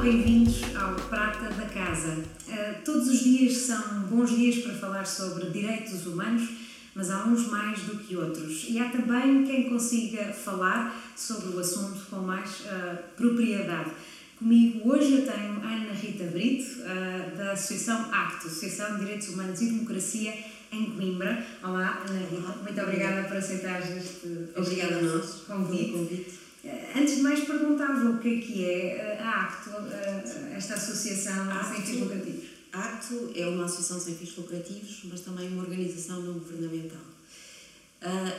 bem-vindos ao Prata da Casa. Uh, todos os dias são bons dias para falar sobre direitos humanos, mas há uns mais do que outros. E há também quem consiga falar sobre o assunto com mais uh, propriedade. Comigo hoje eu tenho Ana Rita Brito, uh, da Associação ACTO, Associação de Direitos Humanos e Democracia em Coimbra. Olá, Ana Rita, muito obrigada por aceitar este, obrigada a nós convite. Eh, antes de mais, perguntava o que é que é eh, a ACTO, eh, esta associação ACTO, sem fins lucrativos. A ACTO é uma associação sem fins lucrativos, mas também uma organização não governamental.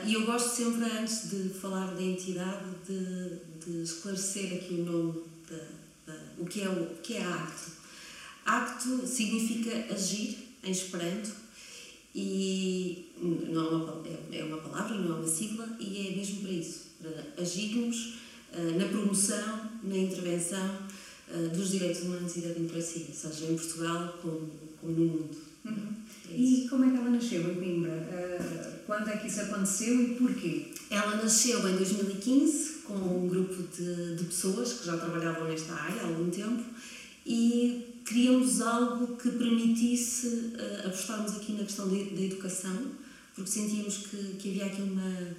E eu gosto sempre, antes de falar da entidade, de, de esclarecer aqui o nome, de, o, que é o, que é a ACTO. ACTO significa agir em Esperanto e não é uma, é, é uma palavra, não é uma sigla, e é mesmo para isso agirmos uh, na promoção, na intervenção uh, dos direitos humanos e da democracia, seja em Portugal como, como no mundo. Uhum. É e como é que ela nasceu em Coimbra? Uh, quando é que isso aconteceu e porquê? Ela nasceu em 2015 com um grupo de, de pessoas que já trabalhavam nesta área há algum tempo e queríamos algo que permitisse uh, apostarmos aqui na questão da educação, porque sentíamos que, que havia aqui uma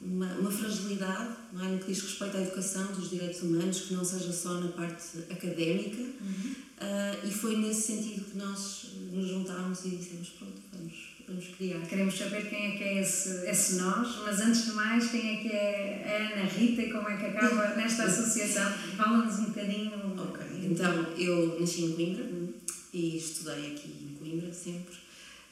uma, uma fragilidade não é? no que diz respeito à educação dos direitos humanos, que não seja só na parte académica, uhum. uh, e foi nesse sentido que nós nos juntámos e dissemos: pronto, vamos, vamos criar. Queremos saber quem é que é esse, esse nós, mas antes de mais, quem é que é a Ana Rita e como é que acaba nesta associação? Fala-nos um bocadinho. Ok, então eu nasci em Coimbra e estudei aqui em Coimbra sempre.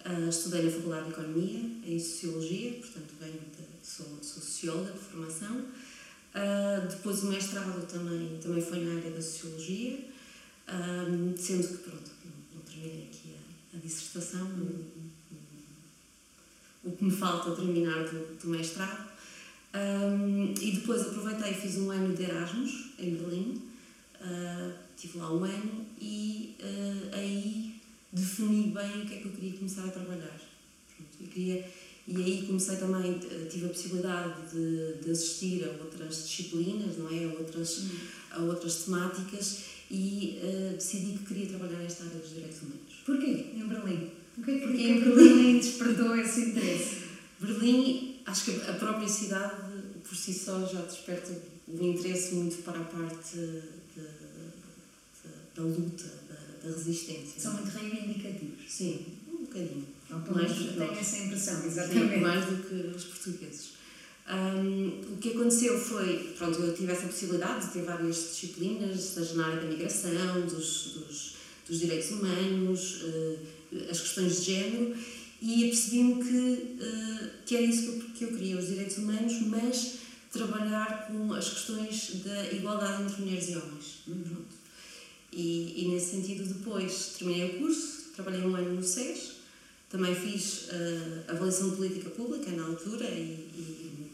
Uh, estudei na Faculdade de Economia, em Sociologia, portanto venho sou, socióloga de formação. Uh, depois o mestrado também, também foi na área da Sociologia, uh, sendo que, pronto, não, terminei aqui a, a dissertação, uhum. o, o, que me falta terminar do, do mestrado. Um, e depois aproveitei e fiz um ano de Erasmus em Berlim, uh, estive lá um ano e uh, aí defini bem o que é que eu queria começar a trabalhar. Pronto, eu queria e aí comecei também, eh, tive a possibilidade de, de assistir a outras disciplinas, não é? A outras, hum. a outras temáticas e uh, decidi que queria trabalhar nesta área dos direitos humanos. Porquê em Berlim? Porquê, Porque em Berlim despertou esse interesse? Berlim, acho que a própria cidade por si só já desperta um interesse muito para a parte de, de, da luta, da, da resistência. São muito reivindicativos. Sim, um bocadinho do que tenho essa impressão, exatamente. Sim, mais do que os portugueses. Um, o que aconteceu foi, pronto, eu tive essa possibilidade de ter várias disciplinas, na área da migração, dos, dos, dos direitos humanos, uh, as questões de género, e percebi-me que, uh, que era isso que eu queria, os direitos humanos, mas trabalhar com as questões da igualdade entre mulheres e homens. Uhum. E, e, nesse sentido, depois terminei o curso, trabalhei um ano no SES, também fiz uh, avaliação de política pública na altura e, e,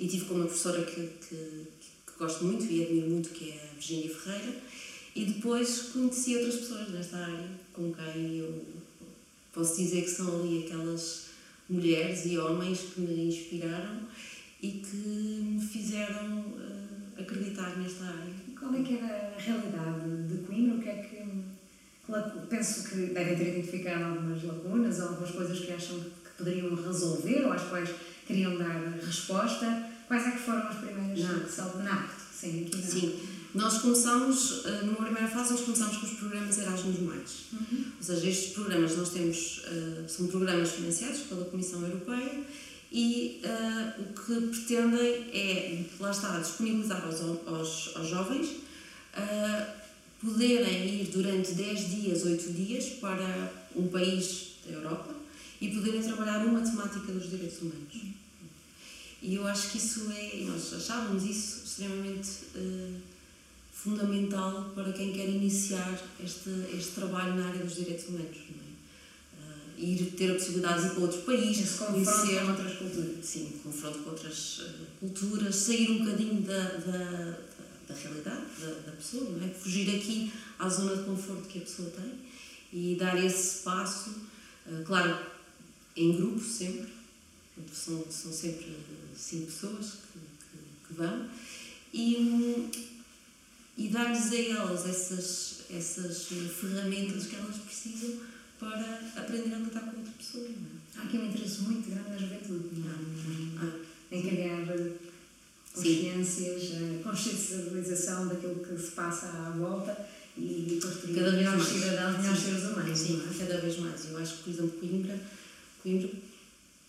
e tive com uma professora que, que, que, gosto muito e admiro muito, que é a Virginia Ferreira. E depois conheci outras pessoas nesta área com quem eu posso dizer que são ali aquelas mulheres e homens que me inspiraram e que me fizeram uh, acreditar nesta área. Qual é que era a realidade de Coimbra? O que é que penso que devem ter identificado algumas lacunas, algumas coisas que acham que poderiam resolver ou às quais queriam dar resposta. Quais é que foram as primeiras não. salto na Sim, aqui não. Sim. Nós começamos, eh, numa primeira fase, nós começamos com os programas Erasmus+. Uhum. Ou seja, estes programas nós temos, uh, são programas financiados pela Comissão Europeia e uh, o que pretendem é, lá está, disponibilizar aos, aos, aos jovens uh, poderem ir durante 10 dias, 8 dias para um país da Europa e poderem trabalhar uma temática dos direitos humanos. E eu acho que isso é, nós achávamos isso extremamente uh, fundamental para quem quer iniciar este, este trabalho na área dos direitos humanos. É? Uh, ir ter a possibilidade de ir para outros países, conhecer com outras culturas. Sim, confronto com outras uh, culturas, sair um bocadinho da, da da realidade da, da, pessoa, não é? Fugir aqui à zona de conforto que a pessoa tem e dar esse passo, uh, claro, em grupo sempre, são, são sempre cinco pessoas que, que, que vão, e, e dar-lhes a elas essas, essas ferramentas que elas precisam para aprender a lidar com outra pessoa. Há aqui um interesse muito grande na juventude, não é? Ah, Em criar consciências, a consciencialização daquilo que se passa à volta e construir Cada vez mais. cidadãos, melhores seres humanos. Sim, é? cada vez mais. Eu acho que, por exemplo, Coimbra, Coimbra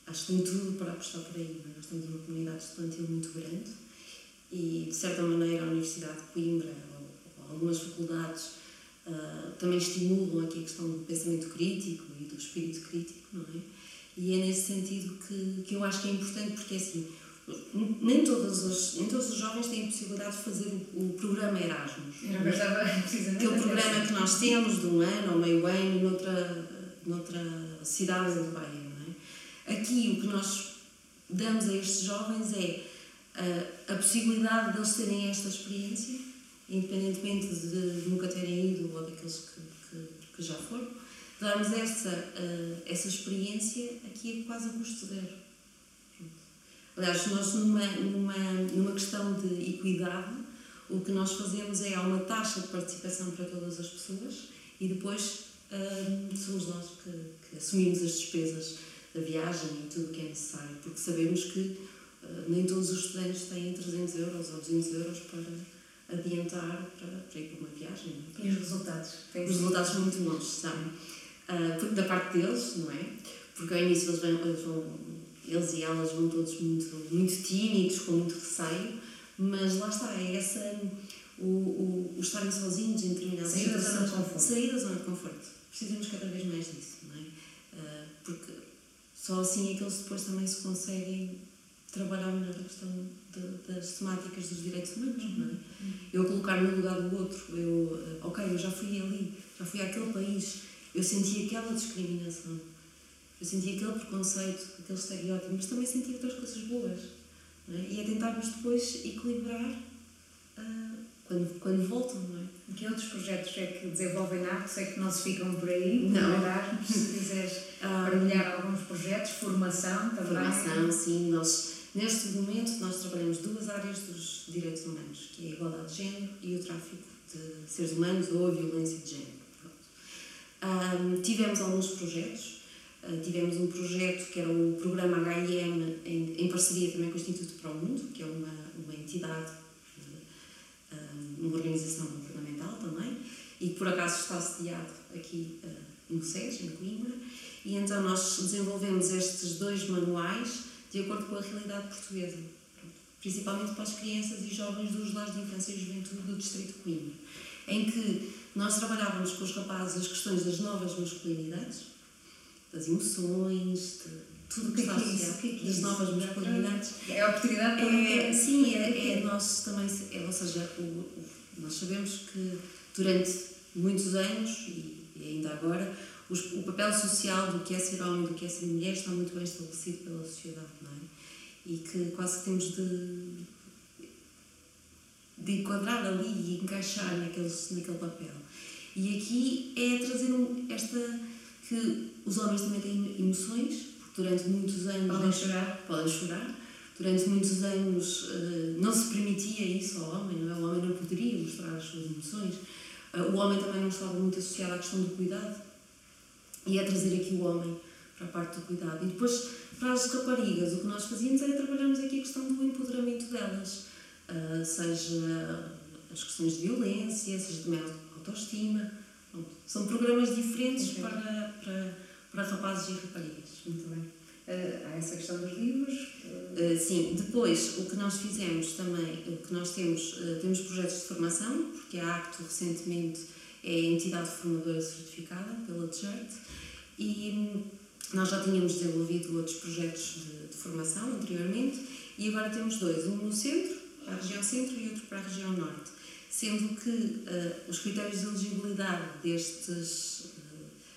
acho que tem tudo para apostar por aí. é? Nós temos uma comunidade estudantil muito grande e, de certa maneira, a Universidade de Coimbra ou, ou algumas faculdades ah, também estimulam aqui a questão do pensamento crítico e do espírito crítico, não é? E é nesse sentido que, que eu acho que é importante, porque assim, nem todos os, nem todos os jovens têm a possibilidade de fazer o, o programa Erasmus. Era o que eu estava precisamente Aquele programa que nós temos de um ano ou meio ano noutra, noutra cidade europeia, não é? Aqui o que nós damos a estes jovens é a, a possibilidade de eles terem esta experiência, independentemente de, de nunca terem ido ou daqueles que, que, que já foram, darmos essa, eh, essa experiência aqui a quase a custo zero. Aliás, nós numa, numa, numa questão de equidade, o que nós fazemos é há uma taxa de participação para todas as pessoas e depois hum, somos nós que, que assumimos as despesas da viagem e tudo o que é necessário, porque sabemos que uh, nem todos os estudantes têm 300 euros ou 200 euros para adiantar para, para ir para uma viagem. é? E os resultados? Os resultados são muito bons, sabem? Ah, porque da parte deles, não é? Porque ao início eles, vão, eles, vão, eles e elas vão todos muito, muito tímidos, com muito receio, mas lá está, é essa, o, o, o estarem sozinhos em determinadas Sair da zona de conforto. Sair da zona de conforto. Precisamos cada vez mais disso, não é? Ah, porque só assim é que eles depois também se conseguem trabalhar melhor a questão de- das temáticas dos direitos humanos, não é? Eu colocar-me no lugar do outro, eu, eh, ok, eu já fui ali, já fui àquele país, eu senti aquela discriminação, eu senti aquele preconceito, aquele estereótipo, mas também senti outras coisas boas. É? E é tentarmos depois equilibrar ah, quando, quando voltam, não é? Que outros projetos é que desenvolvem arte? Sei que não se ficam por aí, Não. Erasmus, se quiseres Ah, partilhar alguns projetos, formação também. Formação, sim. Nós, neste momento, nós trabalhamos duas áreas dos direitos humanos, que é a igualdade de género e o tráfico de seres humanos ou a violência de género. Pronto. Ahm, tivemos alguns projetos. Ah, tivemos um projeto que era o programa HIM, em, em parceria também com o Instituto para o Mundo, que é uma, uma entidade, ah, uma organização governamental também, e que por acaso está sediado aqui no SES, em Coimbra. E então nós desenvolvemos estes dois manuais de acordo com a realidade portuguesa, principalmente para as crianças e jovens dos lares de infância e juventude do Distrito de Coimbra, em que nós trabalhávamos com os rapazes as questões das novas masculinidades, das emoções, de tudo o que, que é está é associado, O que é que das novas masculinidades. É a oportunidade para É, sim, é, é nós também, é, ou seja, o, o- nós sabemos que durante muitos anos e, ainda agora os- o papel social do que é ser homem e do que é ser mulher está muito bem estabelecido pela sociedade, não é? E que quase que temos de, de enquadrar ali e encaixar naqueles, naquele papel. E aqui é trazer um, esta que os homens também têm emoções, porque durante muitos anos Podem chorar. podem chorar. Durante muitos anos eh, não se permitia isso ao homem, não é? O homem não poderia mostrar as suas emoções. Eh, o homem também não estava muito associado à questão do cuidado. E é trazer aqui o homem para a parte do cuidado. E depois, para as raparigas, o que nós fazíamos era trabalharmos aqui a questão do empoderamento delas. Eh, seja as questões de violência, seja também a autoestima. Pronto. São programas diferentes para, para, para rapazes e raparigas. Muito bem. Ah, há essa questão dos livros. ah, Uh, sim, depois o que nós fizemos também, o que nós temos, uh, temos projetos de formação, porque a ACTO recentemente é entidade formadora certificada pela DGERT e hum, nós já tínhamos desenvolvido outros projetos de, de formação anteriormente e agora temos dois, um no centro, para a região centro e outro para a região norte, sendo que uh, os critérios de elegibilidade destes, uh,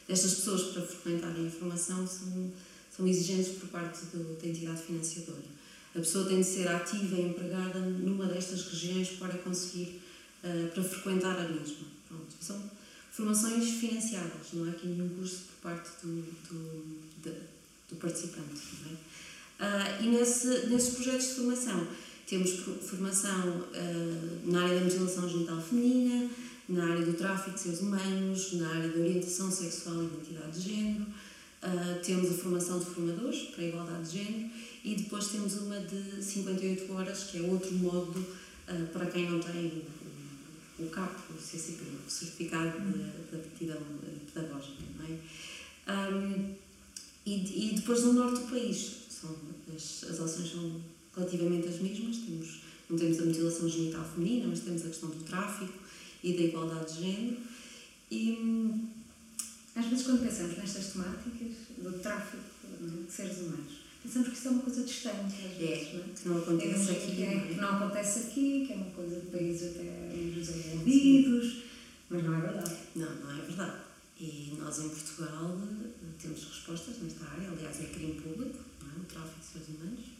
destas pessoas para frequentarem a formação são são exigentes por parte do, da entidade financiadora. A pessoa tem de ser ativa e empregada numa destas regiões para conseguir, uh, para frequentar a mesma. Pronto. São formações financiadas, não há aqui nenhum custo por parte do, do, de- do participante. É? Ah, e nesse, nesses projetos de formação Temos formação uh, na área da mutilação genital feminina, na área do tráfico de seres humanos, na área da orientação sexual e identidade de género. Uh, temos a formação de formadores para a igualdade de género e depois temos uma de 58 horas, que é outro módulo uh, para quem não tem o, o CAP, o CCP, o Certificado de, de Aptidão Pedagógica. Não é? Um, e, e depois no norte do país, são, as, as ações são relativamente as mesmas, temos, não temos a mutilação genital feminina, mas temos a questão do tráfico e da igualdade de género. E, às vezes, quando pensamos nestas temáticas do tráfico de seres humanos, pensamos que isso é uma coisa distante, às vezes, é, não é? Que não acontece é, aqui. Que, é, que não acontece aqui, que é uma coisa de países até desenvolvidos, mas não é verdade. Não, não é verdade. E nós em Portugal temos respostas nesta área, aliás, é crime público, é? o tráfico de seres humanos.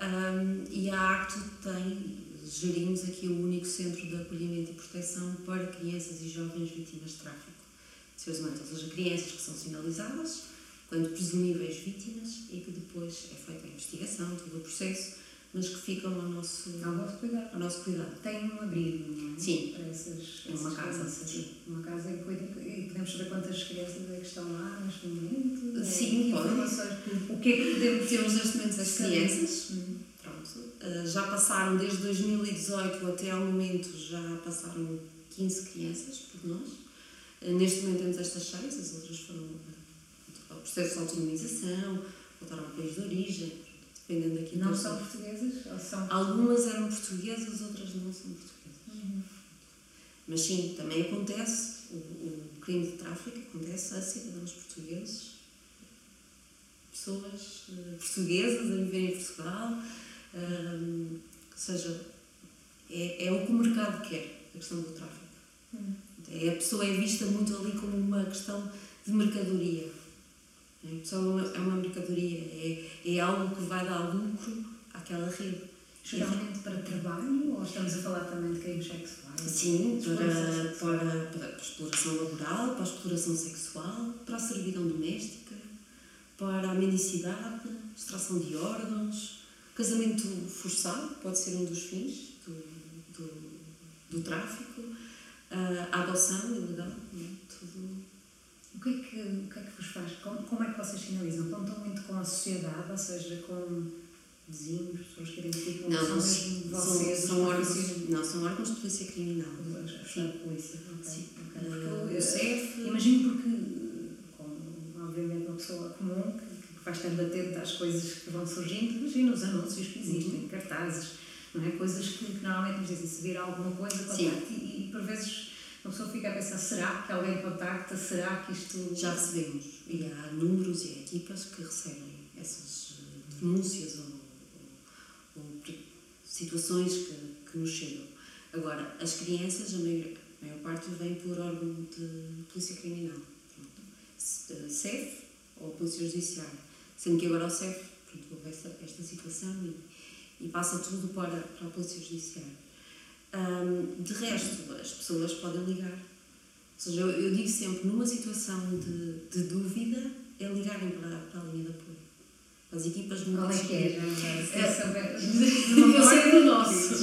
Um, e a ACTO tem, gerimos aqui o único centro de acolhimento e proteção para crianças e jovens vítimas de tráfico de seres humanos, ou seja, crianças que são sinalizadas quando presumíveis vítimas e que depois é feita a investigação, todo o processo mas que ficam ao nosso, ao nosso cuidado. Ao nosso cuidado. Tem um abrigo, não é? Sim. Para essas, é uma casa. Sim. Uma casa e, e podemos saber quantas crianças é que estão lá neste momento? Sim, podem. O que é que podemos. Temos neste momento as crianças. Uhum. Uh, já passaram, desde 2018 até ao momento, já passaram 15 crianças por nós. Uh, neste momento temos estas seis, as outras foram uh, processo de autonomização, voltaram ao país de origem dependendo daqui. Não são portuguesas? Ou são Algumas eram portuguesas, outras não são portuguesas. Uhum. Mas sim, também acontece, o, o, crime de tráfico acontece a cidadãos portugueses, pessoas portuguesas a viver em Portugal, ou seja, é, é o que o mercado quer, a questão do tráfico. Uhum. É, a pessoa é vista muito ali como uma questão de mercadoria só é uma mercadoria, é, é algo que vai dar lucro àquela rede. Geralmente para trabalho ou estamos a falar também de crimes sexuais? Sim, para, para, para a exploração laboral, para a exploração sexual, para a servidão doméstica, para a mendicidade, extração de órgãos, casamento forçado, pode ser um dos fins do, do, do tráfico, a adoção ilegal, é? tudo o que, é que, o que é que vos faz? Como, como é que vocês finalizam? Contam muito com a sociedade, ou seja, com vizinhos, pessoas que identificam não, mesmo vocês? São, são órgãos, não, são órgãos de polícia criminal. Sim, polícia. Sim. Okay. Uh, o CEF. Imagino porque, como, obviamente, uma pessoa comum que vai estando atenta às coisas que vão surgindo, imagina os anúncios que existem, uhum. cartazes, não é? Coisas que, que normalmente nos dizem se vir alguma coisa, contacte e, e por vezes uma pessoa fica a pensar, será que alguém contacta? Será que isto... Já recebemos. E há números e equipas que recebem essas eh, denúncias ou, ou, ou situações que, que nos chegam. Agora, as crianças, a maior, a maior parte vem por órgão de polícia criminal. CEF eh, ou polícia judiciária. Sendo que agora o CEF pronto, houve esta, esta situação e, e passa tudo para, para a polícia judiciária. Um, de resto, as pessoas podem ligar. Ou seja, eu, eu digo sempre, numa situação de, de dúvida, é ligarem para, para a linha de apoio. As equipas de Qual é que é? é, eu sei do nosso.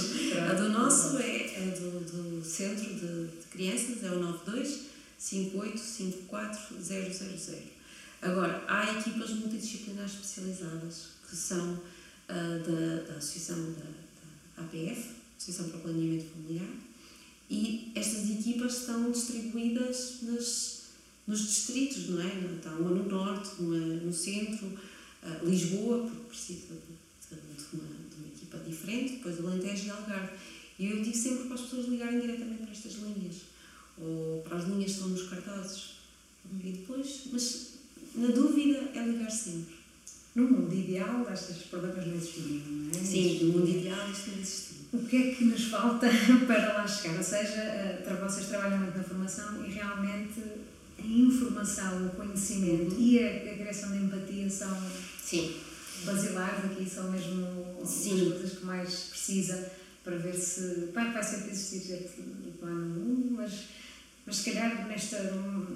A do nosso é, é do, do Centro de, de Crianças, é o 92 5854 000. Agora, há equipas multidisciplinares especializadas que são uh, da, da Associação da, da APF, Associação para o Planeamento Familiar, e estas equipas estão distribuídas nas, nos distritos, não é? Está uma no norte, uma no centro, uh, Lisboa, porque precisa de, de, uma, de, uma, equipa diferente, depois Alentejo e Algarve. E eu digo sempre para as pessoas ligarem diretamente para estas linhas, ou para as linhas que estão nos cartazes. E depois, mas na sempre. No mundo ideal, estes problemas não existiriam, não é? Sim, no mundo ideal isto não existia o que é que nos falta para lá chegar? Ou seja, eh, vocês trabalham muito na formação e realmente a informação, o conhecimento e a, a criação de empatia são Sim. basilares aqui, são mesmo Sim. as coisas que mais precisa para ver se. Que vai sempre existir este plano 1, mas, mas se calhar nesta.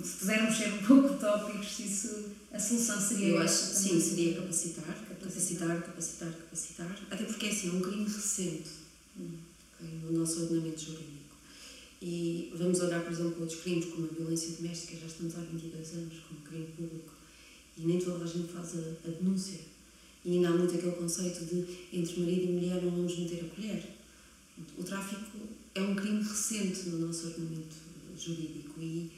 Se pudermos ser um pouco utópicos, isso, a solução seria. Eu acho sim, seria capacitar, capacitar, capacitar, capacitar, até porque é assim, é um crime recente okay, no nosso ordenamento jurídico. E vamos olhar, por exemplo, outros crimes como a violência doméstica, já estamos há 22 anos como crime público, e nem toda a gente faz a, a denúncia. E ainda há muito aquele conceito de entre marido e mulher não vamos meter a colher. O tráfico é um crime recente no nosso ordenamento jurídico e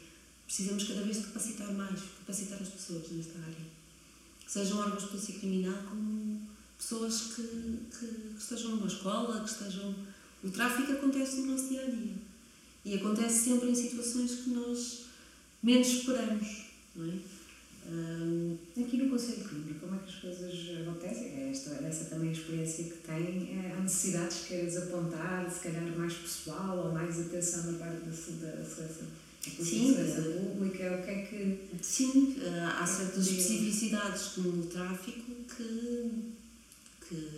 precisamos cada vez de capacitar mais, capacitar as pessoas nesta área. Sejam órgãos de polícia criminal como pessoas que, que, que, estejam numa escola, que estejam. O tráfico acontece no nosso dia a dia. E acontece sempre em situações que nós menos esperamos, não é? Um, Aqui no Conselho de Como é as coisas acontecem? É esta, essa também a experiência que tem, é, há necessidades que queres apontar, se calhar mais pessoal ou mais atenção na parte da, da segurança, Sim, pública, o que é que... Sim, há é certas especificidades no tráfico que, que,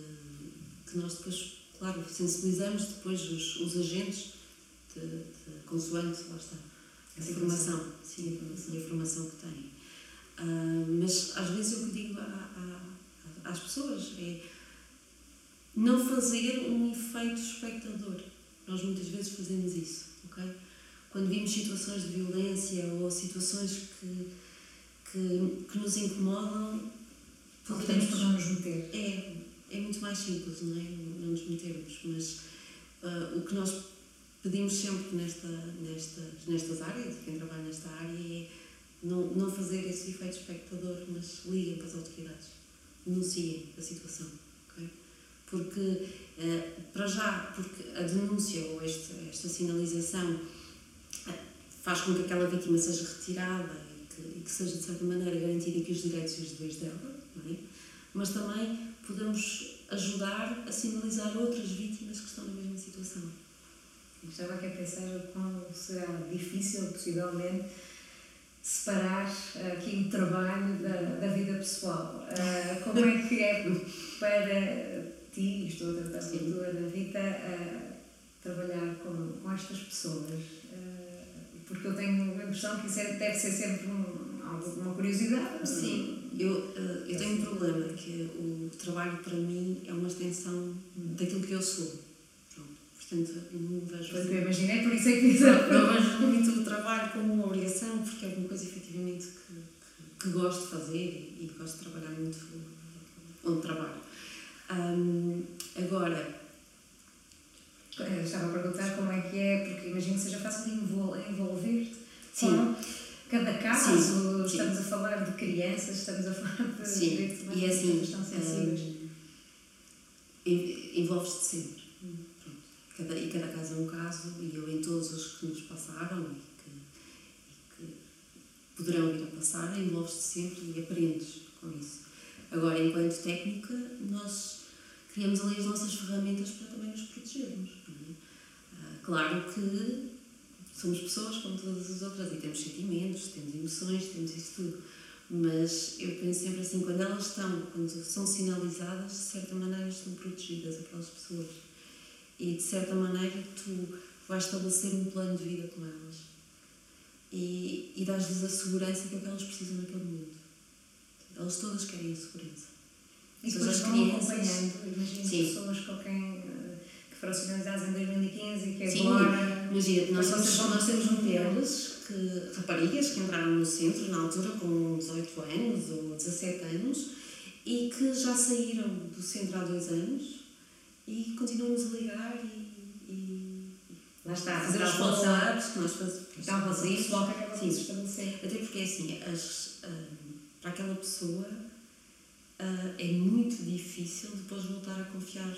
que nós depois, claro, sensibilizamos depois os, os agentes de, de consoante, lá está, a informação, sim, a a informação que têm. Uh, mas às vezes que digo a, a, às pessoas é não fazer um efeito espectador. Nós muitas vezes fazemos isso, ok? Quando vimos situações de violência ou situações que, que, que nos incomodam, podemos não nos meter. É, é muito mais simples, não é? Não nos metermos, mas uh, o que nós pedimos sempre nesta, nestas, nestas áreas, quem trabalha nesta área, é não, não fazer esse efeito espectador, mas liguem para as autoridades, denunciem a situação. Okay? Porque, eh, para já, porque a denúncia ou esta, esta sinalização eh, faz com que aquela vítima seja retirada e que, e que seja, de certa maneira, garantida que os direitos e os deveres dela, é? mas também podemos ajudar a sinalizar outras vítimas que estão na mesma situação. Estava aqui a pensar quão será difícil, possivelmente, separar uh, aqui o trabalho da, da vida pessoal. Uh, como é que é para ti, estou a tratar da Rita, uh, trabalhar com, com estas pessoas? porque eu tenho a impressão que isso é, deve ser sempre um, uma curiosidade. Sim, eu, eu tenho um problema, que o trabalho para mim é uma extensão daquilo que eu sou. Portanto, não vejo. Pois eu imaginei, por isso é que não, não vejo muito o trabalho como uma obrigação, porque é uma coisa efetivamente que, que, gosto de fazer e, e, gosto de trabalhar muito onde trabalho. Um, agora. Eu estava a perguntar como é que é, porque imagino que seja fácil de envolver-te. Sim. Cada caso, sim, estamos sim. a falar de crianças, estamos a falar de sim. direitos humanos e é assim, estão sensíveis. Um, envolves-te sempre Cada, e cada caso é um caso, e eu em todos os que nos passaram e que, e que poderão vir a passar, envolves-te sempre e aprendes com isso. Agora, enquanto técnica, nós criamos ali as nossas ferramentas para também nos protegermos. É? Ah, claro que somos pessoas como todas as outras e temos sentimentos, temos emoções, temos isso tudo. Mas eu penso sempre assim, quando elas estão, quando são sinalizadas, de certa maneira estão protegidas aquelas pessoas e de certa maneira tu vais estabelecer um plano de vida com elas e, e dás-lhes a segurança que, é que elas precisam naquele momento. Elas todas querem a segurança. E depois vão acompanhando, imagino pessoas com quem eh, que foram sinalizadas em 2015 e que Sim, agora. Imagina, nós, nós, nós temos mulheres, que, raparigas que entraram no centro na altura com 18 anos ou 17 anos e que já saíram do centro há dois anos e continuamos a ligar e, e lá está, fazer os follow-ups que nós fazemos. Você pessoal que acaba de estabelecer. Até porque, assim, as, uh, para aquela pessoa uh, é muito difícil depois voltar a confiar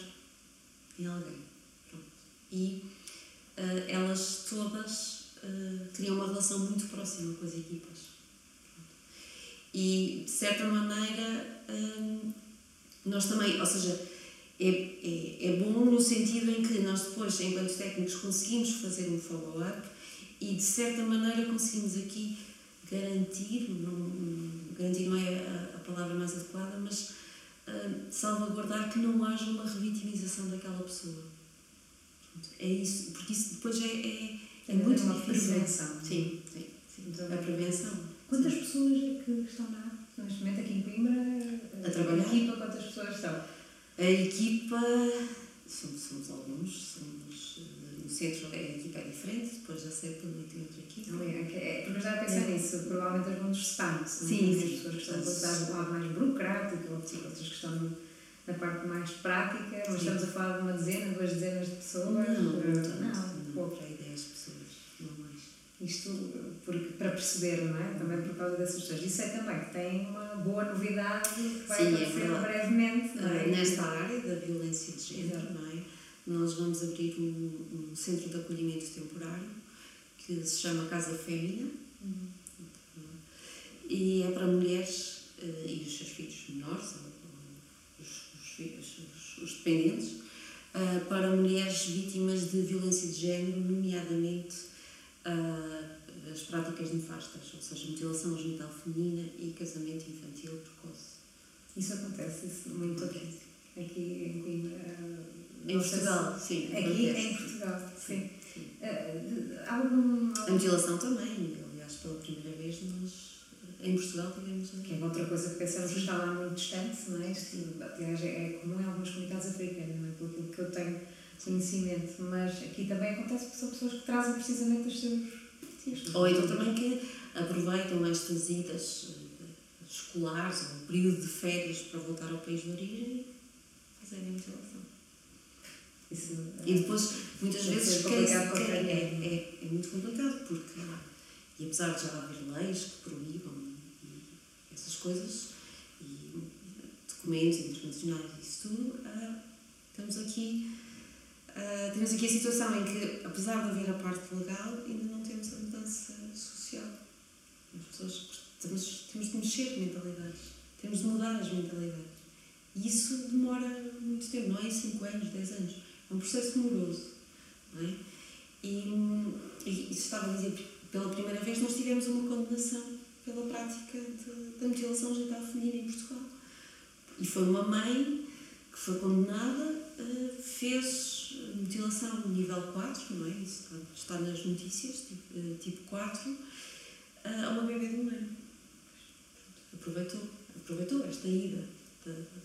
em alguém. Pronto. E uh, elas todas criam uma relação muito próxima com as equipas. Pronto. E, de certa maneira, nós também, ou seja, é, é, é bom no sentido em que nós depois, enquanto técnicos, conseguimos fazer um follow-up e de certa maneira conseguimos aqui garantir, não, garantir não é a, a palavra mais adequada, mas uh, salvaguardar que não haja uma revitimização daquela pessoa. É isso, porque isso depois é, é, é muito uma difícil. Prevenção. Sim, sim, sim. a prevenção. Quantas sim. pessoas é que estão na neste momento aqui em Coimbra? a trabalhar. A equipa, quantas pessoas estão? A equipa, somos, somos alguns, somos, eh, no centro a equipa é diferente, depois da sede também tem outra equipa. É, porque eu já pensei é. nisso, provavelmente as vão separando-se. Sim, sim. As pessoas que estão a lado mais burocrático, outras que estão na parte mais prática, mas sim. estamos a falar de uma dezena, duas dezenas de pessoas. Não, não, não, não, pouco. Aí 10 pessoas, não mais. Isto porque, para perceber, não é? Também por causa dessas pessoas. Isso é também que tem uma boa novidade que vai Sim, é acontecer é brevemente. Não é? Nesta área da violência de género, não é? Nós vamos abrir um, um, centro de acolhimento temporário que se chama Casa Fémina uhum. e é para mulheres uh, e os seus filhos menores, os, os, os, os dependentes, uh, para mulheres vítimas de violência de género, nomeadamente uh, as práticas nefastas, ou seja, mutilação genital feminina e casamento infantil precoce. Isso acontece isso muito aqui, aqui em Coimbra. Em Portugal, sim. Aqui em Portugal, sim. sim. Uh, algum, A mutilação também, aliás, pela primeira vez nós em Portugal tivemos. Que é outra coisa que pensamos que está lá muito distante, não é? Isto, aliás, é comum em algumas comunidades africanas, não é? Pelo que eu tenho conhecimento, mas aqui também acontece que são pessoas que trazem precisamente os seus. Sim, ou então também que aproveitam estas idas eh, escolares ou um período de férias para voltar ao país de origem e fazerem mutilação. Isso, e depois, muitas vezes, quem, quem é, é, é, muito complicado, porque, e apesar de já haver leis que proíbam essas coisas, e documentos internacionais e isso tudo, uh, temos aqui Uh, temos aqui a situação em que, apesar de haver a parte legal, ainda não temos a mudança social. As pessoas temos, temos de mexer mentalidades, temos de mudar as mentalidades. E isso demora muito tempo, não é? 5 anos, 10 anos. É um processo demoroso. Não é? E, e isso estava a dizer, pela primeira vez nós tivemos uma condenação pela prática da mutilação genital feminina em Portugal. E foi uma mãe que foi condenada, fez mutilação nível 4, não é? Isso está, nas notícias, tipo, uh, tipo 4, uh, a uma bebê de um ano. Aproveitou, aproveitou esta ida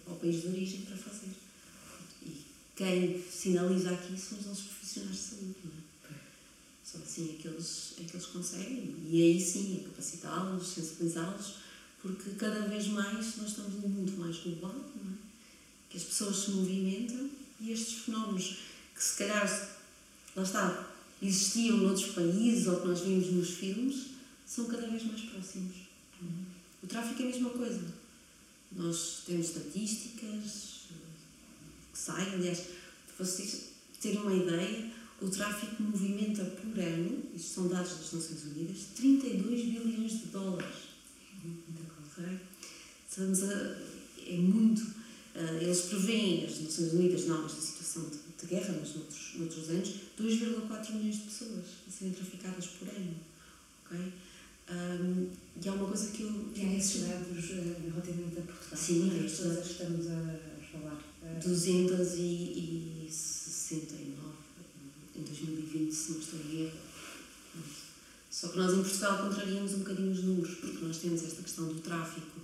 ao país de origem para fazer. E quem sinaliza aqui são os nossos profissionais de saúde, não é? Só assim é que eles, é que eles conseguem. E aí sim, é capacitá-los, sensibilizá-los, porque cada vez mais nós estamos num mundo mais global, não é? que as pessoas se movimentam e estes fenómenos que se calhar, lá está, existiam noutros países ou que nós vimos nos filmes, são cada vez mais próximos. Uhum. O tráfico é a mesma coisa. Nós temos estatísticas que saem, aliás, para vocês terem uma ideia, o tráfico movimenta por ano, isto são dados das Nações Unidas, 32 bilhões de dólares. Muita Estamos a, é muito eles prevêem, as Nações Unidas, não nesta situação de, de, guerra, mas noutros, noutros anos, 2,4 milhões de pessoas a serem traficadas por ano. Okay? Um, e há uma coisa que eu. E há esses dados uh, relativamente a Portugal? Sim, é pessoas que estamos a falar. Uh, 269 em 2020, se não estou em erro. Só que nós em Portugal contraríamos um bocadinho os números, porque nós temos esta questão do tráfico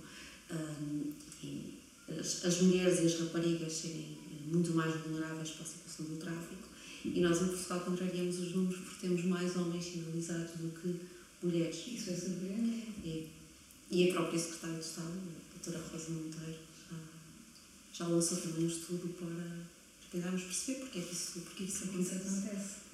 um, e as, as mulheres e as raparigas serem muito mais vulneráveis para a situação do tráfico e nós em Portugal contrariamos os números porque temos mais homens sinalizados do que mulheres. Isso é surpreendente. E, e a própria Secretária de Estado, a doutora Rosa Monteiro, já, já lançou também um estudo para tentarmos perceber porque é que isso, porque isso acontece. Isso acontece.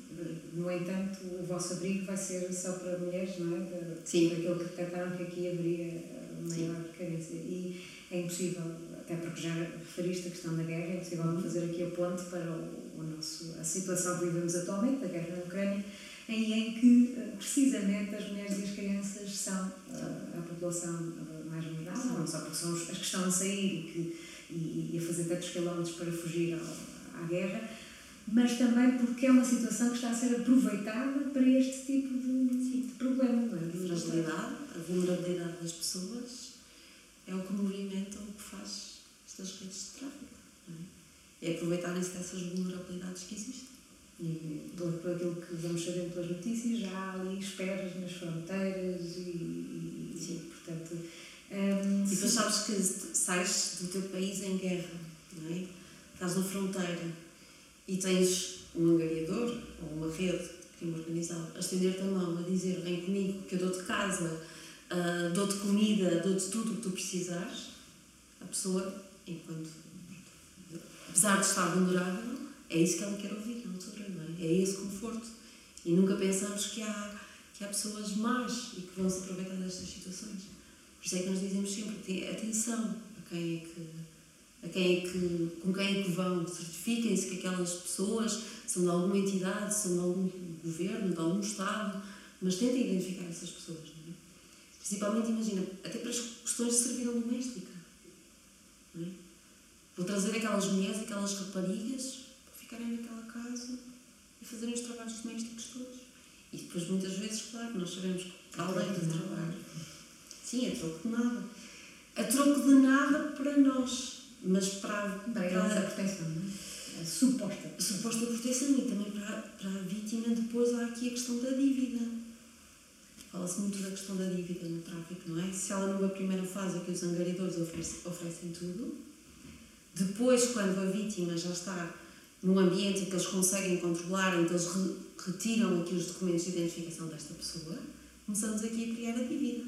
No entanto, o vosso abrigo vai ser só para mulheres, não é? Sim. Aquilo que detectaram que aqui haveria maior carência. E é impossível até porque já referiste a questão da guerra, é possível fazer aqui a ponte para o, o nosso, a situação que vivemos atualmente, a guerra na Ucrânia, em, que eh, precisamente as mulheres e as crianças são a, a população eh, mais vulnerável, não só porque são as que estão a sair e, que, e, e a fazer tantos quilómetros para fugir ao, à guerra, mas também porque é uma situação que está a ser aproveitada para este tipo de, de problema. Não é? A fragilidade, a vulnerabilidade das pessoas é o que movimenta o que faz das redes de tráfico. É? é aproveitarem-se dessas vulnerabilidades que existem. E por, aquilo que vamos sabendo pelas notícias, já há ali esperas nas fronteiras e, e Sim. portanto, Um, e depois sabes que sais do teu país em guerra, não é? Estás na fronteira e tens um angariador ou uma rede, crime organizado, a estender-te a mão, a dizer vem comigo que eu dou-te casa, uh, dou-te comida, dou-te tudo o que tu precisares, a pessoa, enquanto, apesar de estar vulnerável, é isso que ela quer ouvir na altura, não é? É esse conforto. E nunca pensamos que há, que há pessoas más e que vão se aproveitar destas situações. Por isso é que nós dizemos sempre, atenção a quem é que, a quem é que, com quem é que vão, certifiquem-se que aquelas pessoas são de alguma entidade, são de algum governo, de algum Estado, mas tentem identificar essas pessoas. Não é? Principalmente, imagina, até para as questões de servidão doméstica. Não é? Vou trazer aquelas mulheres, aquelas raparigas, para ficarem naquela casa e fazerem os trabalhos domésticos todos. E depois, muitas vezes, claro, nós sabemos que, além do trabalho, sim, a troco de nada. A troco de nada para nós, mas para, para, para a proteção, não é? A suposta. A suposta proteção e também para, para a vítima, depois há aqui a questão da dívida. Fala-se muito da questão da dívida no tráfico, não é? Se ela numa primeira fase que os angariadores oferecem, oferecem tudo, depois, quando a vítima já está num ambiente em que eles conseguem controlar, em que eles re retiram aqui os documentos de identificação desta pessoa, começamos aqui a criar a dívida.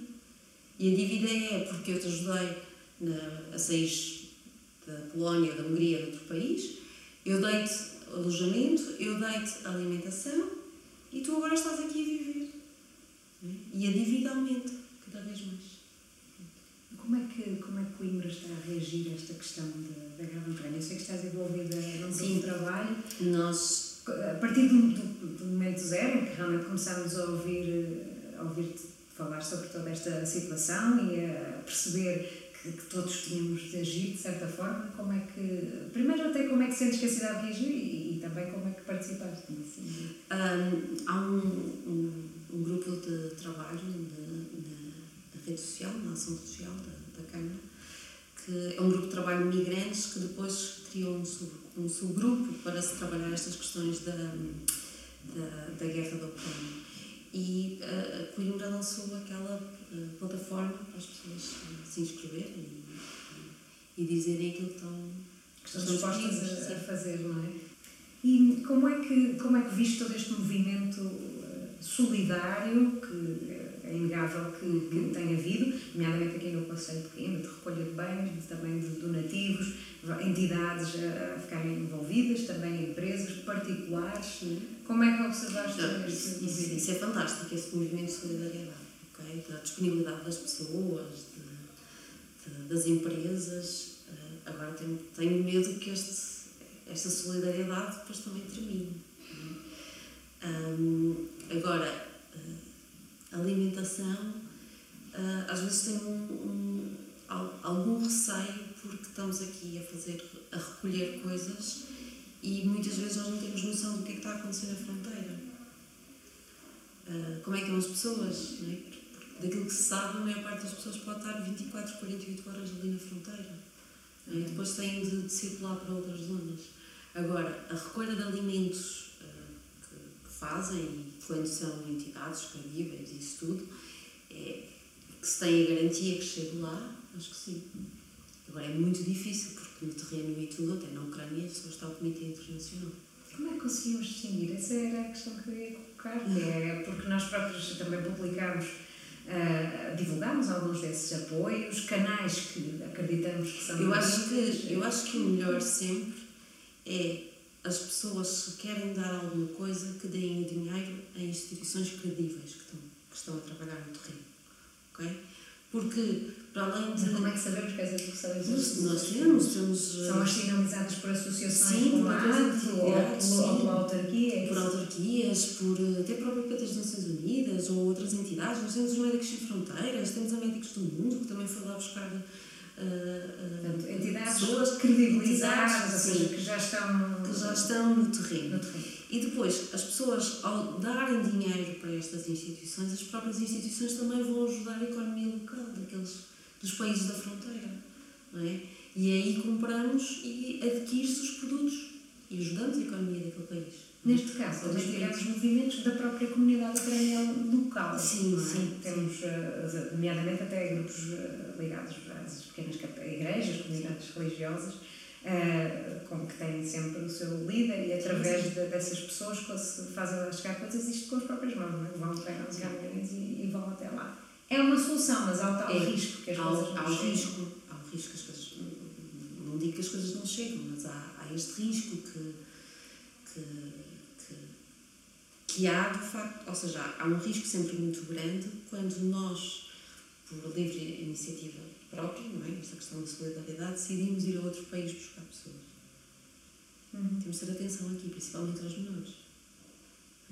E a dívida é porque eu te ajudei na, a sair da Polónia, da Hungria, de outro país, eu dei-te alojamento, eu dei-te alimentação e tu agora estás aqui a viver. E a dívida aumenta cada vez mais. Como é que, como é que Coimbra está a reagir a esta questão da, da grave Ucrânia? Eu sei que estás envolvida num de trabalho. Nós... A partir do, do, do, momento zero, em que realmente começámos a ouvir, a ouvir falar sobre toda esta situação e a perceber que, que, todos tínhamos de agir de certa forma, como é que... Primeiro até como é que sentes que a cidade reagiu e, e também como é que participaste nisso? Um, há um, um, um, grupo de trabalho na rede social, na ação social da, da Câmara, que é um grupo de trabalho de migrantes que depois criou um, sub, um subgrupo para se trabalhar estas questões da, da, da guerra da Ucrânia. E a, a Coimbra lançou aquela uh, plataforma para as pessoas uh, se inscreverem e, e, dizerem aquilo que estão, que estão dispostas a, a, fazer, não é? E como é que, como é que viste todo este movimento solidário que é inegável que, que tem havido, nomeadamente aqui no Conselho Coimbra, de recolha de bens, também de donativos, entidades a, ficarem envolvidas, também empresas particulares. Sim. Como é que observaste Não, isso, isso, isso, é fantástico, esse movimento de solidariedade, okay? da disponibilidade das pessoas, de, de, das empresas. Uh, agora tenho, tenho medo que este, esta solidariedade depois também termine. Um, agora, uh, alimentação, uh, às vezes tem um, um, algum receio porque estamos aqui a fazer, a recolher coisas e muitas vezes nós não temos noção do que é que está a acontecer na fronteira. Uh, como é que estão as pessoas? Não é? Daquilo que se sabe, a maior parte das pessoas pode estar 24, 48 horas ali na fronteira. É? E depois têm de, de, circular para outras zonas. Agora, a recolha de alimentos fazem quando são entidades credíveis e isso tudo, é, que se tem a garantia que chegue lá, acho que sim. Agora é muito difícil, porque no terreno e tudo, até na Ucrânia, só está o Comitê Internacional. Como é que conseguimos distinguir? Essa era a questão que eu ia colocar, é porque nós próprios também publicamos, uh, divulgamos alguns desses apoios, canais que acreditamos que são. Eu acho que, eu acho que o melhor sempre é as pessoas, se querem dar alguma coisa, que deem o dinheiro a instituições credíveis que estão, que estão a trabalhar no terreno. Ok? Porque, para além de. Mas como é que sabemos que essas instituições Nós temos, temos. São as sinalizadas por associações sim, como a ACT, ou, ou por autarquias? Por autarquias, por até próprio das Nações Unidas ou outras entidades. Nós temos os Médicos Sem Fronteiras, temos a Médicos do Mundo, que também foi lá buscar Portanto, entidades pessoas credibilizadas, ou seja, que já estão, que já estão no terreno. no terreno. E depois, as pessoas, ao darem dinheiro para estas instituições, as próprias instituições também vão ajudar a economia local daqueles, dos países da fronteira. Não é? E aí compramos e adquire-se os produtos e ajudamos a economia daquele país. Neste caso, também tivemos movimentos da própria comunidade ucraniana local. Sim, é? sim. Temos, sim. nomeadamente, até grupos ligados às pequenas igrejas, comunidades religiosas, uh, com que têm sempre o seu líder e através de, dessas pessoas se fazem chegar coisas isto com as próprias mãos, não é? vão pegar os caminhões e, e, vão até lá. É uma solução, mas há o tal é, risco que as há, coisas não há chegam. Risco, há o risco que as coisas. Não digo que as coisas não chegam, mas há, há este risco que, que, que, que há de facto, ou seja, há um risco sempre muito grande quando nós, por livre iniciativa própria, não é? Esta questão da solidariedade, decidimos ir a outro país buscar pessoas. Uhum. Temos de ter atenção aqui, principalmente aos menores,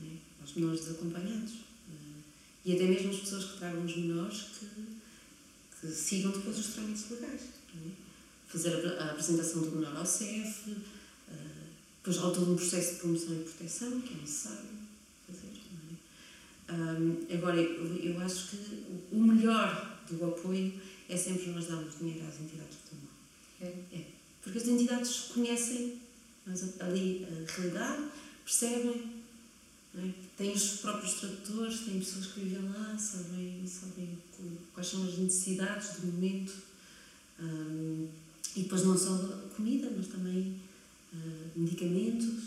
é? aos menores desacompanhados. Uh, e até mesmo as pessoas que tragam os menores que, que sigam depois os trâmites legais. É? Fazer a, a, apresentação do menor ao CEF, uh, depois há todo um processo de promoção e proteção que é necessário fazer. É? Um, agora, eu, eu acho que o melhor do apoio é sempre nós darmos dinheiro às entidades que estão lá. É. é. Porque as entidades conhecem ali a realidade, percebem, é? têm os próprios tradutores, têm pessoas que vivem lá, sabem, sabem quais são as necessidades do momento. Um, e depois não só comida, mas também uh, medicamentos,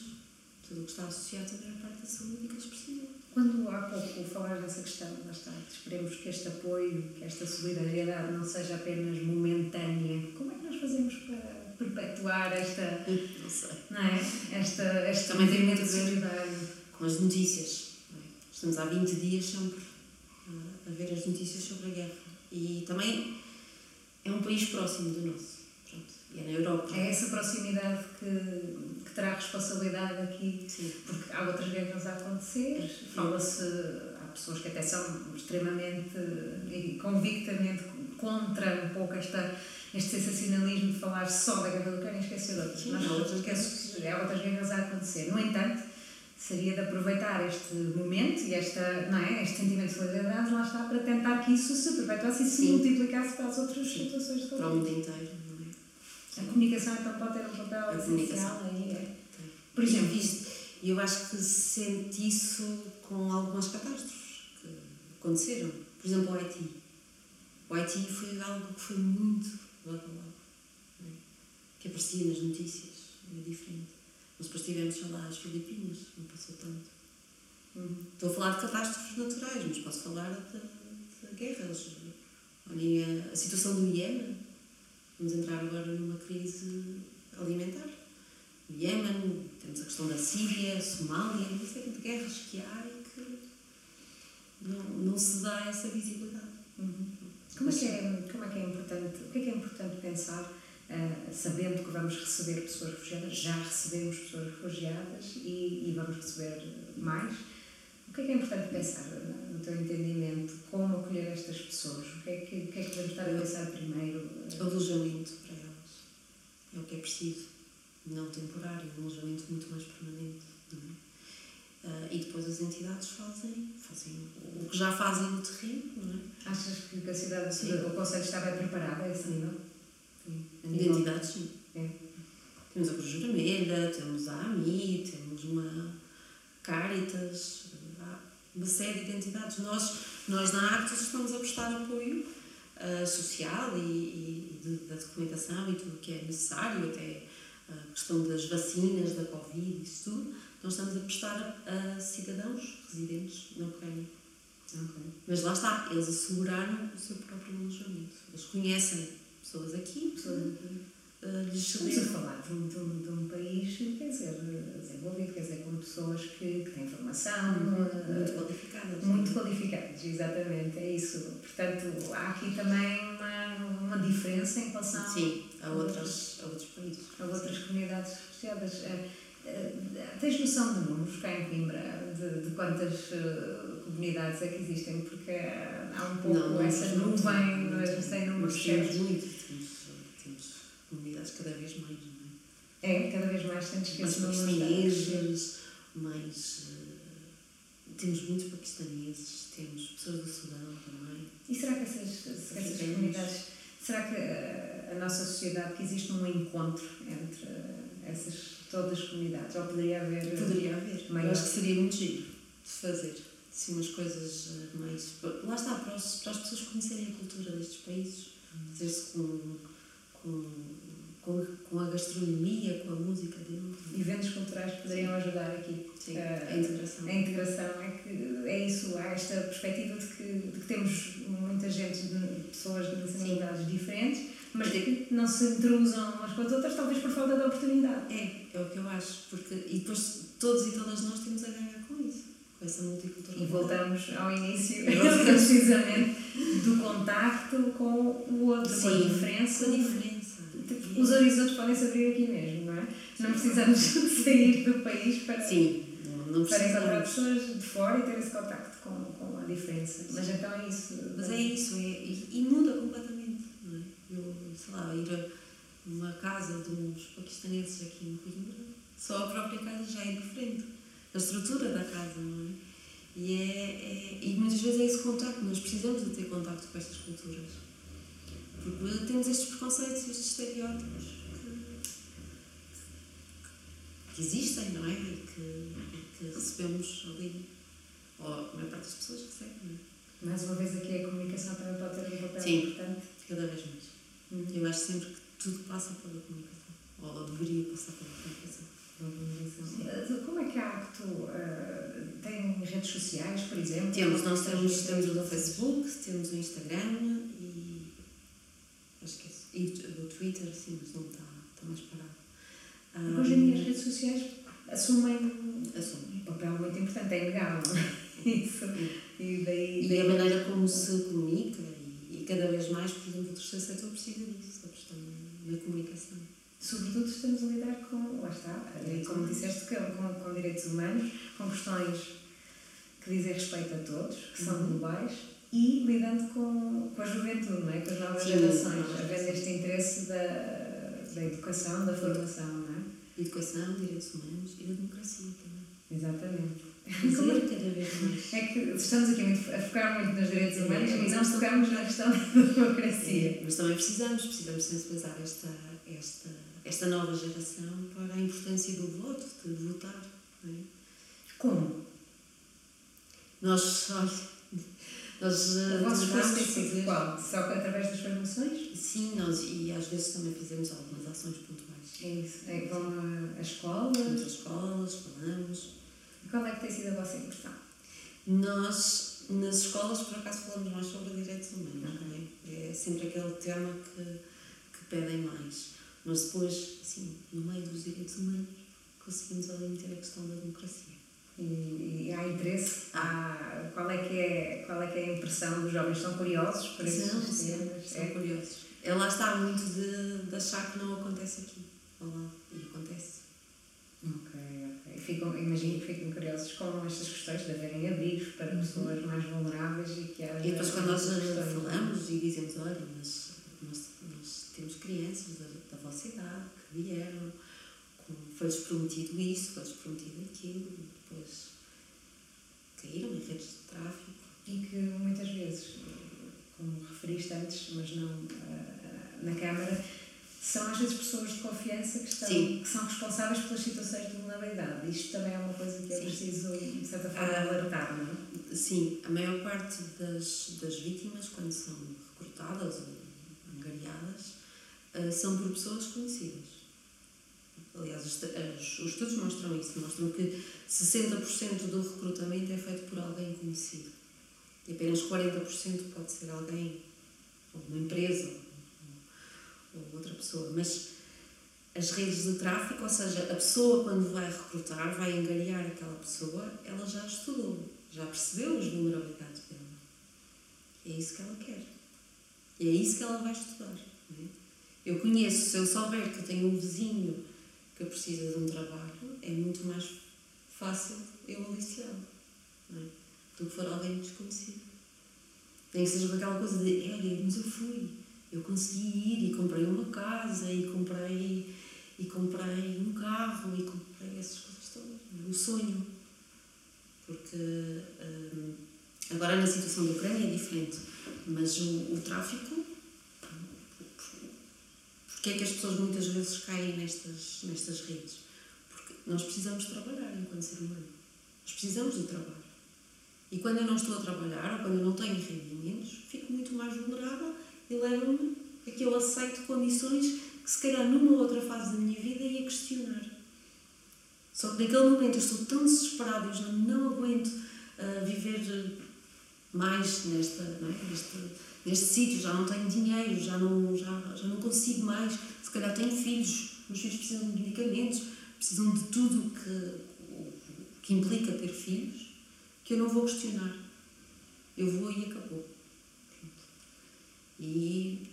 tudo o que está associado também à parte da saúde que eles precisam. Quando há pouco falar dessa questão, lá está, esperemos que este apoio, que esta solidariedade não seja apenas momentânea, como é que nós fazemos para perpetuar esta. Não sei. Não é? Esta, esta Também tem muito a ver com as notícias. É? Estamos há 20 dias sempre a ver as notícias sobre a guerra. E também é um país próximo do nosso. Pronto. E é na Europa. É essa proximidade que que terá responsabilidade aqui, Sim. porque há outras guerras a acontecer, fala-se, há pessoas que até são extremamente e convictamente contra um pouco esta, este sensacionalismo de falar só da guerra do Ucrânia e esquecer de outras. Esquece, há outras guerras a acontecer. No entanto, seria de aproveitar este momento e esta, não é, este sentimento de solidariedade, lá está, para tentar que isso se perpetuasse e se Sim. multiplicasse para as outras situações Para o mundo inteiro. A comunicação então pode ter um papel essencial aí, é? Por exemplo, isto, eu acho que sente isso com algumas catástrofes que aconteceram. Por exemplo, o Haiti. O Haiti foi algo que foi muito a lado, é? que aparecia nas notícias, é diferente. Mas depois tivemos, sei lá, as Filipinas, não passou tanto. Uhum. Estou a falar de catástrofes naturais, mas posso falar de, de guerras. Olhem a, a situação do Iêmen Vamos entrar agora numa crise alimentar. Iémen, temos a questão da Síria, Somália, uma série de guerras que há e que não, não se dá essa visibilidade. Uhum. Como, é que é, como é que é importante, o que é que é importante pensar, uh, sabendo que vamos receber pessoas refugiadas, já recebemos pessoas refugiadas e, e vamos receber mais, o que é que é importante pensar, no teu entendimento, como acolher estas pessoas? O que é que, o que, é que devemos estar a pensar primeiro? Alojamento para elas. É o que é preciso. Não temporário, um alojamento muito mais permanente. É? Uh, e depois as entidades fazem, fazem o que já fazem no terreno. É? Achas que a cidade, sim. o Conselho está bem preparado a esse nível? Sim. De entidades, sim. É. Temos a Cruz Vermelha, temos a AMI, temos uma Caritas, uma série de entidades. Nós, nós na Arcos estamos a prestar apoio uh, social e, e de, da documentação e tudo o que é necessário, até a questão das vacinas, da Covid, isso tudo. Nós estamos a prestar a, cidadãos residentes na Ucrânia. Okay. Mas lá está, eles asseguraram o seu próprio alojamento. Eles conhecem pessoas aqui, pessoas aqui uh, Estamos a falar de um, de, um, de um, país, quer dizer, desenvolvido, quer dizer, com pessoas que, que têm formação. Uhum. Muito qualificadas. Muito qualificadas, exatamente, é isso. Portanto, há aqui também uma, uma diferença em relação Sim, a, outras, a outros países. Associadas. Uh, uh, tens noção de números cá em Coimbra, de, de quantas comunidades é que existem? Porque há um pouco não, essa nuvem, mas sem números certos. Muito, comunidades cada vez mais, não é? É, cada vez mais sentes que mais paquistaneses, mais. Uh, temos muitos paquistaneses, temos pessoas do Sudão também. E será que essas, essas comunidades. Será que a, nossa sociedade, que existe um encontro entre essas, todas as comunidades? Ou poderia haver. Poderia haver. Maior. Acho que seria muito giro de fazer. Assim, umas coisas mais. Lá está, para, os, para as pessoas conhecerem a cultura destes países, fazer-se com, com com, com a gastronomia, com a música dele. Eventos culturais poderiam ajudar aqui. Sim, uh, a integração. A integração é que é isso, há esta perspectiva de que, de que temos muita gente, pessoas de nacionalidades diferentes, mas que não se intrusam umas com as outras, talvez por falta de oportunidade. É, é o que eu acho, porque e depois todos e todas nós temos a ganhar com isso, com essa multiculturalidade. E voltamos ao início, precisamente, do contacto com o outro, Sim, com a diferença. Com a diferença os horizontes podem se abrir aqui mesmo, não é? Não precisamos sair do país para, Sim, não para encontrar pessoas de fora e ter esse contacto com, com a diferença. Mas então é isso. Mas é isso, é, e, e muda completamente, é? Lá, ir a uma casa de uns paquistaneses aqui em Coimbra, só a própria casa já é diferente. A estrutura da casa, não é? E, é, é, e muitas vezes é esse contacto, nós precisamos de ter contacto com estas culturas. Porque temos estes preconceitos, estes estereótipos que, que existem, não é? E que, que recebemos ali, ou a maior parte das pessoas recebem, não é? Mais uma vez aqui a comunicação também pode ter um papel Sim, importante. cada vez mais. Uhum. Eu acho sempre que tudo passa pela comunicação, ou deveria passar pela comunicação. Sim. Como é que a Acto uh, tem redes sociais, por exemplo? Temos, nós temos, temos o Facebook, temos o Instagram e do Twitter, sim, mas não está, está mais parado. Um, hoje em dia as redes sociais assumem, assumem. um papel muito importante, é inegável. Isso. E, daí, e a maneira como se comunica, e, e, cada vez mais, por exemplo, o terceiro setor precisa disso, da questão da comunicação. Sobretudo estamos a lidar com, lá está, como disseste, com, com direitos humanos, com questões que dizem respeito a todos, que são uhum. globais e lidando com, com a juventude, não é? com as novas Sim, gerações, havendo este interesse da, da educação, da formação, não é? Educação, direitos humanos e da democracia também. Exatamente. Dizer cada vez mais. É que estamos aqui muito, a focar muito nos direitos humanos e não tocamos na questão da democracia. É, mas também precisamos, precisamos sensibilizar esta, esta, esta nova geração para a importância do voto, de votar. É? Como? Nós, olha, nós o vosso esforço tem sido qual? Só através das formações? Sim, nós, e às vezes também fizemos algumas ações pontuais. É isso. É como a escola? Vamos às escolas, falamos. Qual é que tem sido a vossa impressão? Nós, nas escolas, por acaso, falamos mais sobre direitos humanos. Okay. É sempre aquele tema que, que pedem mais. Mas depois, assim, no meio dos direitos humanos, conseguimos ali meter a questão da democracia e, e há interesse, há, qual, é que é, qual é que é a impressão dos jovens? São curiosos por esses temas? São é. curiosos. É, lá está muito de, de achar que não acontece aqui. Olá, e acontece. Ok. Ficam, imagino que fiquem curiosos com estas questões de haverem abrigos para uhum. pessoas mais vulneráveis e que haja. E depois, quando nós falamos e dizemos: olha, mas nós, nós temos crianças da, da vossa idade que vieram, foi-lhes prometido isso, foi-lhes prometido aquilo depois caíram em redes de tráfico. E que muitas vezes, como referiste antes, mas não uh, na Câmara, são às vezes pessoas de confiança que, estão, que são responsáveis pelas situações de vulnerabilidade. Isto também é uma coisa que é Sim. preciso, de certa forma, ah, alertar, não é? Sim, a maior parte das, das vítimas, quando são recrutadas ou angariadas, uh, são por pessoas conhecidas. Aliás, os estudos mostram isso, mostram que 60% do recrutamento é feito por alguém conhecido. E apenas 40% pode ser alguém, ou uma empresa, ou, ou outra pessoa. Mas as redes de tráfico, ou seja, a pessoa quando vai recrutar, vai angariar aquela pessoa, ela já estudou, já percebeu as vulnerabilidades dela. E é isso que ela quer. E é isso que ela vai estudar. É? Eu conheço, se eu souber que tenho um vizinho que precisa de um trabalho, é muito mais fácil eu aliciá-lo, é? do que for alguém desconhecido. Nem que seja aquela coisa de, olha, mas eu fui, eu consegui ir e comprei uma casa e comprei, e comprei um carro e comprei essas coisas todas. O sonho. Porque hum, agora na situação da Ucrânia é diferente, mas o, o tráfico porque é que as pessoas muitas vezes caem nestas, nestas redes? Porque nós precisamos de trabalhar enquanto ser humano. Nós precisamos do trabalho. E quando eu não estou a trabalhar, ou quando eu não tenho rendimentos, fico muito mais vulnerável e leva-me a que eu aceito condições que se calhar numa outra fase da minha vida ia questionar. Só que naquele momento eu estou tão desesperada, eu já não aguento uh, viver mais nesta, não é? neste, neste sítio, já não tenho dinheiro, já não, já, já não consigo mais. Se calhar tenho filhos, meus filhos precisam de medicamentos, precisam de tudo o que, que implica ter filhos, que eu não vou questionar. Eu vou e acabou. E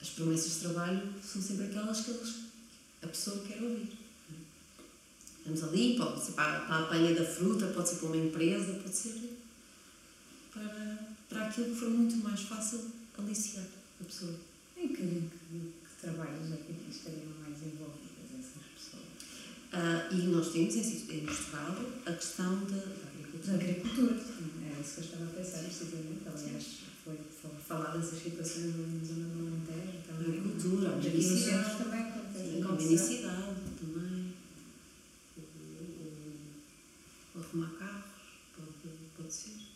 as promessas de trabalho são sempre aquelas que eles, a pessoa quer ouvir. Estamos ali, pode ser para, para a apanha da fruta, pode ser para uma empresa, pode ser para, para aquilo que for muito mais fácil aliciar a pessoa. Em que, que, que trabalhos é que estariam mais envolvidas essas pessoas? Uh, e nós temos em, em Portugal a questão da, da agricultura. Da agricultura, era isso que eu estava a pensar, precisamente. Aliás, foi, foi faladas as situações na zona do Alentejo também. Agricultura, a mendicidade também acontece. Sim, a mendicidade também. O, arrumar carros, pode, pode ser.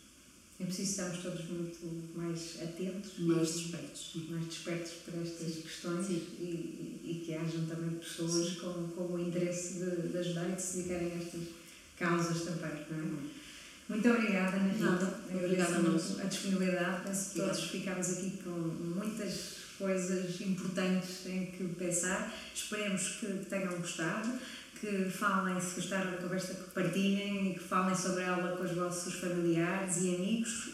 É preciso estarmos todos muito mais atentos. Mais despertos. Mais despertos para estas questões e, e, e, que hajam também pessoas com, com o interesse de, de, ajudar e de se dedicarem a estas causas também, não é? Muito obrigada, Nada, obrigada a nós. A disponibilidade, penso que todos ficamos aqui com muitas coisas importantes em que pensar. Esperemos que tenham gostado, que falem, se gostaram da conversa, que partilhem e que falem sobre ela com os vossos familiares e amigos